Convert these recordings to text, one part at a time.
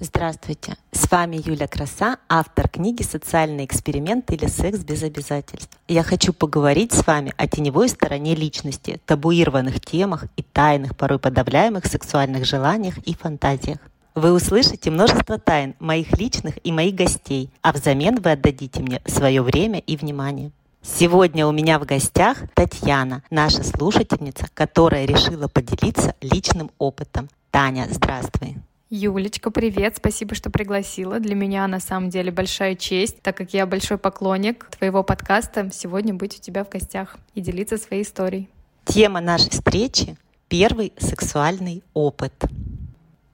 Здравствуйте! С вами Юля Краса, автор книги «Социальный эксперимент» или «Секс без обязательств». Я хочу поговорить с вами о теневой стороне личности, табуированных темах и тайных, порой подавляемых сексуальных желаниях и фантазиях. Вы услышите множество тайн моих личных и моих гостей, а взамен вы отдадите мне свое время и внимание. Сегодня у меня в гостях Татьяна, наша слушательница, которая решила поделиться личным опытом. Таня, здравствуй. Юлечка, привет, спасибо, что пригласила. Для меня на самом деле большая честь, так как я большой поклонник твоего подкаста, сегодня быть у тебя в гостях и делиться своей историей. Тема нашей встречи — первый сексуальный опыт.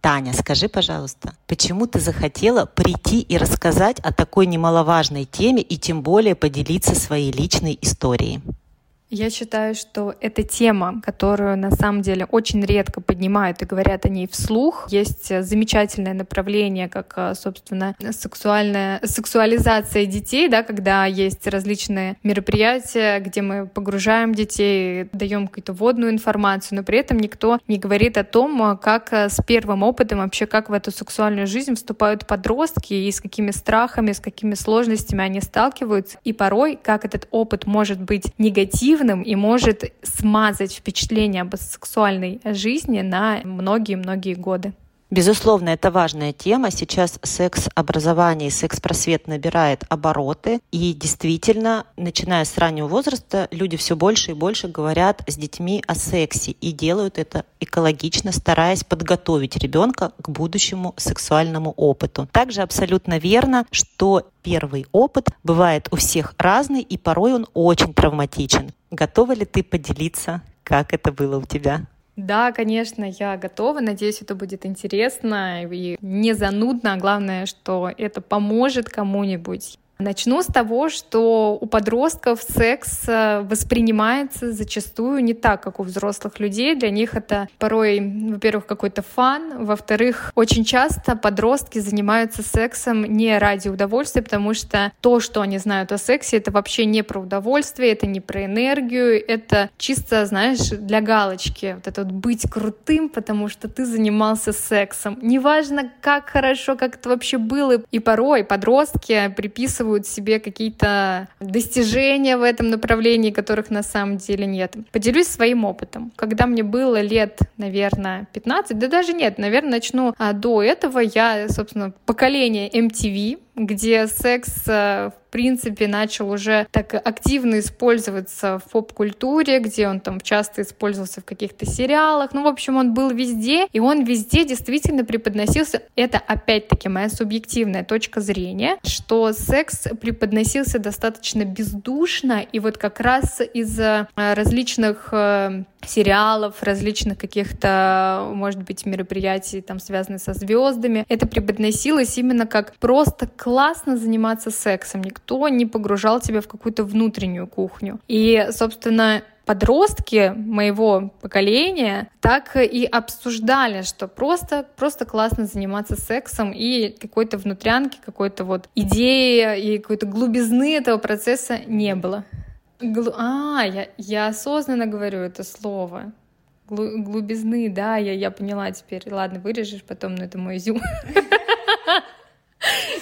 Таня, скажи, пожалуйста, почему ты захотела прийти и рассказать о такой немаловажной теме и тем более поделиться своей личной историей? Я считаю, что эта тема, которую на самом деле очень редко поднимают и говорят о ней вслух. Есть замечательное направление, как, а, собственно, сексуальная сексуализация детей, да, когда есть различные мероприятия, где мы погружаем детей, даем какую-то водную информацию, но при этом никто не говорит о том, а, как с первым опытом вообще, как в эту сексуальную жизнь вступают подростки и с какими страхами, с какими сложностями они сталкиваются, и порой, как этот опыт может быть негативным, негативным и может смазать впечатление об сексуальной жизни на многие-многие годы. Безусловно, это важная тема. Сейчас секс-образование и секс-просвет набирает обороты. И действительно, начиная с раннего возраста, люди все больше и больше говорят с детьми о сексе и делают это экологично, стараясь подготовить ребенка к будущему сексуальному опыту. Также абсолютно верно, что первый опыт бывает у всех разный, и порой он очень травматичен. Готова ли ты поделиться, как это было у тебя? Да, конечно, я готова. Надеюсь, это будет интересно и не занудно. А главное, что это поможет кому-нибудь. Начну с того, что у подростков секс э, воспринимается зачастую не так, как у взрослых людей. Для них это порой, во-первых, какой-то фан, во-вторых, очень часто подростки занимаются сексом не ради удовольствия, потому что то, что они знают о сексе, это вообще не про удовольствие, это не про энергию, это чисто, знаешь, для галочки. Вот это вот быть крутым, потому что ты занимался сексом. Неважно, как хорошо, как это вообще было. И порой подростки приписывают приписывают себе какие-то достижения в этом направлении, которых на самом деле нет. Поделюсь своим опытом. Когда мне было лет, наверное, 15, да даже нет, наверное, начну а, до этого, я, собственно, поколение MTV, где секс э, в принципе начал уже так активно использоваться в поп-культуре, где он там часто использовался в каких-то сериалах. Ну, в общем, он был везде, и он везде действительно преподносился. Это опять-таки моя субъективная точка зрения, что секс преподносился достаточно бездушно, и вот как раз из-за э, различных э, сериалов, различных каких-то, может быть, мероприятий, там, связанных со звездами. Это преподносилось именно как просто классно заниматься сексом. Никто не погружал тебя в какую-то внутреннюю кухню. И, собственно, подростки моего поколения так и обсуждали, что просто, просто классно заниматься сексом и какой-то внутрянки, какой-то вот идеи и какой-то глубизны этого процесса не было. Глу... А, я, я осознанно говорю это слово. Глу... Глубизны, да, я, я поняла теперь. Ладно, вырежешь потом, но это мой изюм.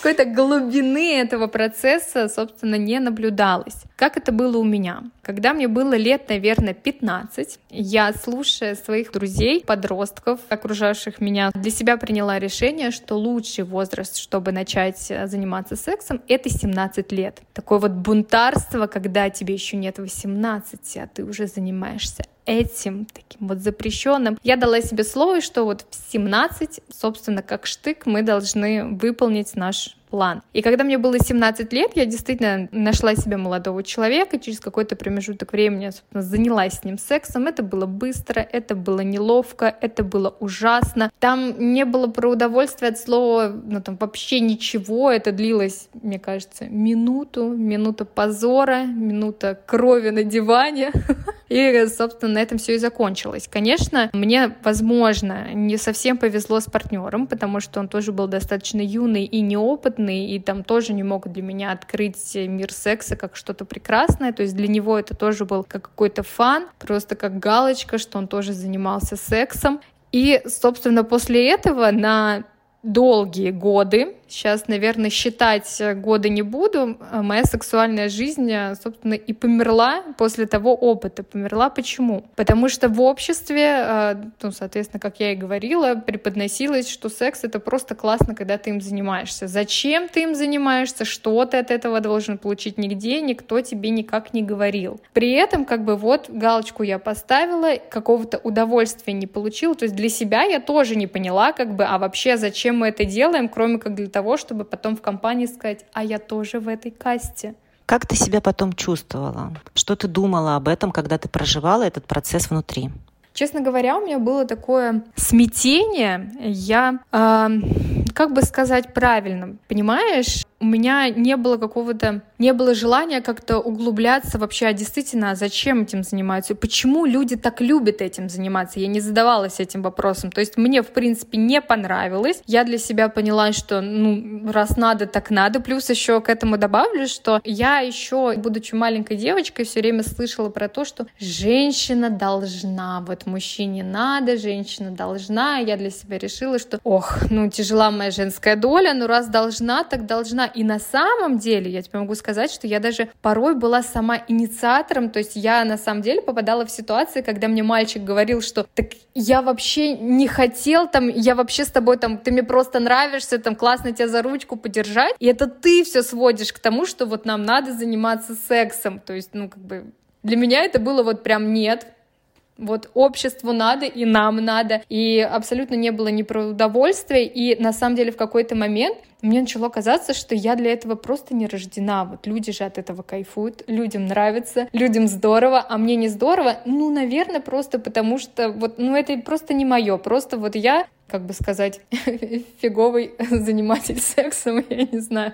какой-то глубины этого процесса, собственно, не наблюдалось. Как это было у меня? Когда мне было лет, наверное, 15, я, слушая своих друзей, подростков, окружавших меня, для себя приняла решение, что лучший возраст, чтобы начать заниматься сексом, это 17 лет. Такое вот бунтарство, когда тебе еще нет 18, а ты уже занимаешься этим таким вот запрещенным. Я дала себе слово, что вот в 17, собственно, как штык, мы должны выполнить наш план. И когда мне было 17 лет, я действительно нашла себе молодого человека, через какой-то промежуток времени, собственно, занялась с ним сексом. Это было быстро, это было неловко, это было ужасно. Там не было про удовольствие от слова, ну там вообще ничего. Это длилось, мне кажется, минуту, минута позора, минута крови на диване. И, собственно, на этом все и закончилось. Конечно, мне, возможно, не совсем повезло с партнером, потому что он тоже был достаточно юный и неопытный, опытный, и там тоже не мог для меня открыть мир секса как что-то прекрасное. То есть для него это тоже был как какой-то фан, просто как галочка, что он тоже занимался сексом. И, собственно, после этого на долгие годы. Сейчас, наверное, считать годы не буду. Моя сексуальная жизнь, собственно, и померла после того опыта. Померла почему? Потому что в обществе, э, ну, соответственно, как я и говорила, преподносилось, что секс — это просто классно, когда ты им занимаешься. Зачем ты им занимаешься? Что ты от этого должен получить? Нигде никто тебе никак не говорил. При этом, как бы, вот галочку я поставила, какого-то удовольствия не получила. То есть для себя я тоже не поняла, как бы, а вообще зачем мы это делаем, кроме как для того, чтобы потом в компании сказать, а я тоже в этой касте. Как ты себя потом чувствовала? Что ты думала об этом, когда ты проживала этот процесс внутри? Честно говоря, у меня было такое смятение. Я, э, как бы сказать правильно, понимаешь, у меня не было какого-то, не было желания как-то углубляться вообще, а действительно, а зачем этим занимаются, почему люди так любят этим заниматься, я не задавалась этим вопросом, то есть мне, в принципе, не понравилось, я для себя поняла, что, ну, раз надо, так надо, плюс еще к этому добавлю, что я еще, будучи маленькой девочкой, все время слышала про то, что женщина должна, вот мужчине надо, женщина должна, я для себя решила, что, ох, ну, тяжела моя женская доля, ну, раз должна, так должна, и на самом деле, я тебе могу сказать, что я даже порой была сама инициатором, то есть я на самом деле попадала в ситуации, когда мне мальчик говорил, что так я вообще не хотел там, я вообще с тобой там, ты мне просто нравишься, там классно тебя за ручку подержать, и это ты все сводишь к тому, что вот нам надо заниматься сексом, то есть, ну, как бы для меня это было вот прям нет, вот обществу надо, и нам надо. И абсолютно не было ни про удовольствие. И на самом деле в какой-то момент мне начало казаться, что я для этого просто не рождена. Вот люди же от этого кайфуют, людям нравится, людям здорово, а мне не здорово. Ну, наверное, просто потому что вот, ну, это просто не мое. Просто вот я как бы сказать, фиговый заниматель сексом, я не знаю,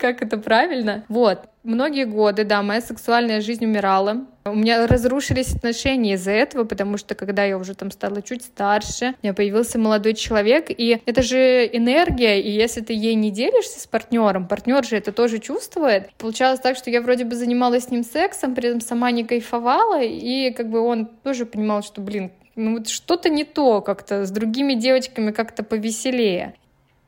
как это правильно. Вот. Многие годы, да, моя сексуальная жизнь умирала. У меня разрушились отношения из-за этого, потому что когда я уже там стала чуть старше, у меня появился молодой человек, и это же энергия, и если ты ей не делишься с партнером, партнер же это тоже чувствует. Получалось так, что я вроде бы занималась с ним сексом, при этом сама не кайфовала, и как бы он тоже понимал, что, блин, ну вот что-то не то как-то, с другими девочками как-то повеселее.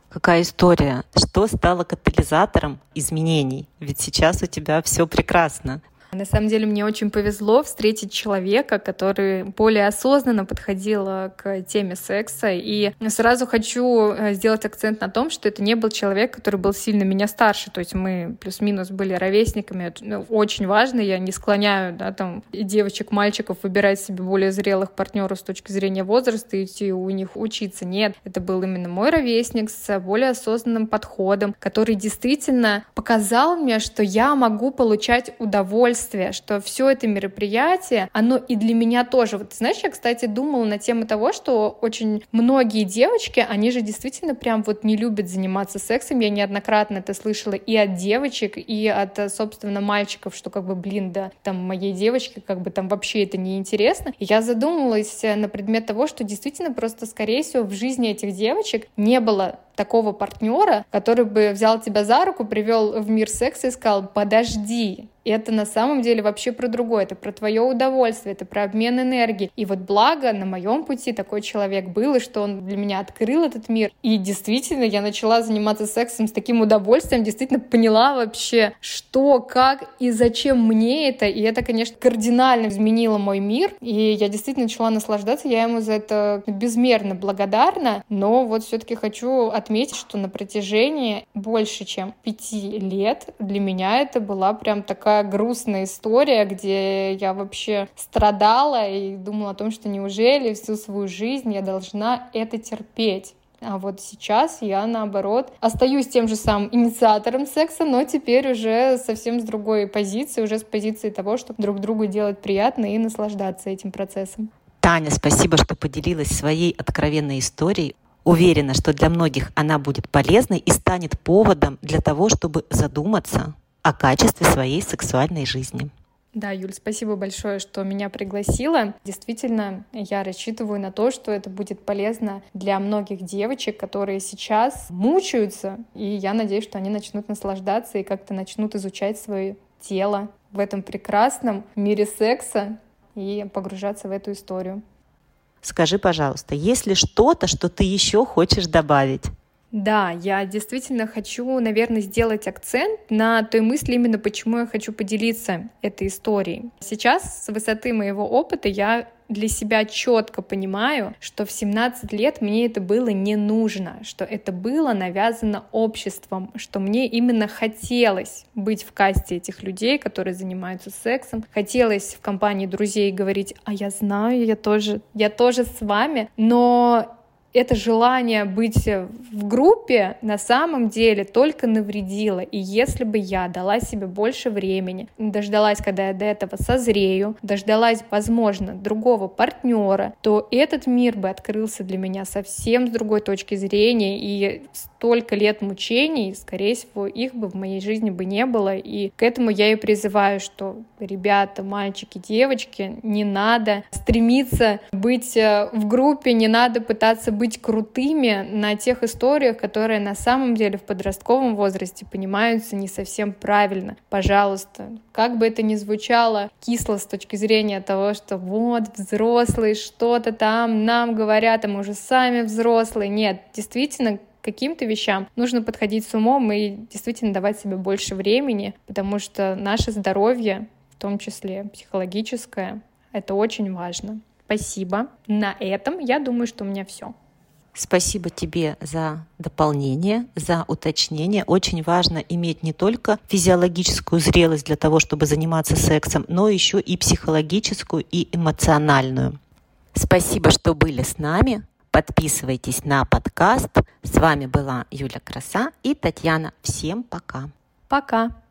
Какая история? Что стало катализатором изменений? Ведь сейчас у тебя все прекрасно. На самом деле мне очень повезло встретить человека, который более осознанно подходил к теме секса. И сразу хочу э, сделать акцент на том, что это не был человек, который был сильно меня старше. То есть мы плюс-минус были ровесниками. Это ну, очень важно. Я не склоняю да, там, девочек, мальчиков выбирать себе более зрелых партнеров с точки зрения возраста и идти у них учиться. Нет, это был именно мой ровесник с более осознанным подходом, который действительно показал мне, что я могу получать удовольствие удовольствие, что все это мероприятие, оно и для меня тоже. Вот знаешь, я, кстати, думала на тему того, что очень многие девочки, они же действительно прям вот не любят заниматься сексом. Я неоднократно это слышала и от девочек, и от, собственно, мальчиков, что как бы, блин, да, там моей девочке как бы там вообще это не интересно. Я задумалась на предмет того, что действительно просто, скорее всего, в жизни этих девочек не было такого партнера, который бы взял тебя за руку, привел в мир секса и сказал, подожди, и это на самом деле вообще про другое, это про твое удовольствие, это про обмен энергии. И вот благо на моем пути такой человек был, и что он для меня открыл этот мир. И действительно, я начала заниматься сексом с таким удовольствием, действительно поняла вообще, что, как и зачем мне это. И это, конечно, кардинально изменило мой мир. И я действительно начала наслаждаться, я ему за это безмерно благодарна. Но вот все-таки хочу отметить, что на протяжении больше, чем пяти лет для меня это была прям такая такая грустная история, где я вообще страдала и думала о том, что неужели всю свою жизнь я должна это терпеть. А вот сейчас я, наоборот, остаюсь тем же самым инициатором секса, но теперь уже совсем с другой позиции, уже с позиции того, чтобы друг другу делать приятно и наслаждаться этим процессом. Таня, спасибо, что поделилась своей откровенной историей. Уверена, что для многих она будет полезной и станет поводом для того, чтобы задуматься о качестве своей сексуальной жизни. Да, Юль, спасибо большое, что меня пригласила. Действительно, я рассчитываю на то, что это будет полезно для многих девочек, которые сейчас мучаются, и я надеюсь, что они начнут наслаждаться и как-то начнут изучать свое тело в этом прекрасном мире секса и погружаться в эту историю. Скажи, пожалуйста, есть ли что-то, что ты еще хочешь добавить? Да, я действительно хочу, наверное, сделать акцент на той мысли, именно почему я хочу поделиться этой историей. Сейчас, с высоты моего опыта, я для себя четко понимаю, что в 17 лет мне это было не нужно, что это было навязано обществом, что мне именно хотелось быть в касте этих людей, которые занимаются сексом, хотелось в компании друзей говорить, а я знаю, я тоже, я тоже с вами, но это желание быть в группе на самом деле только навредило. И если бы я дала себе больше времени, дождалась, когда я до этого созрею, дождалась, возможно, другого партнера, то этот мир бы открылся для меня совсем с другой точки зрения, и столько лет мучений, скорее всего, их бы в моей жизни бы не было. И к этому я и призываю, что ребята, мальчики, девочки, не надо стремиться быть э, в группе, не надо пытаться быть быть крутыми на тех историях, которые на самом деле в подростковом возрасте понимаются не совсем правильно. Пожалуйста, как бы это ни звучало кисло с точки зрения того, что вот взрослые что-то там нам говорят, а мы уже сами взрослые. Нет, действительно, каким-то вещам нужно подходить с умом и действительно давать себе больше времени, потому что наше здоровье, в том числе психологическое, это очень важно. Спасибо. На этом я думаю, что у меня все. Спасибо тебе за дополнение, за уточнение. Очень важно иметь не только физиологическую зрелость для того, чтобы заниматься сексом, но еще и психологическую и эмоциональную. Спасибо, что были с нами. Подписывайтесь на подкаст. С вами была Юля Краса и Татьяна. Всем пока. Пока.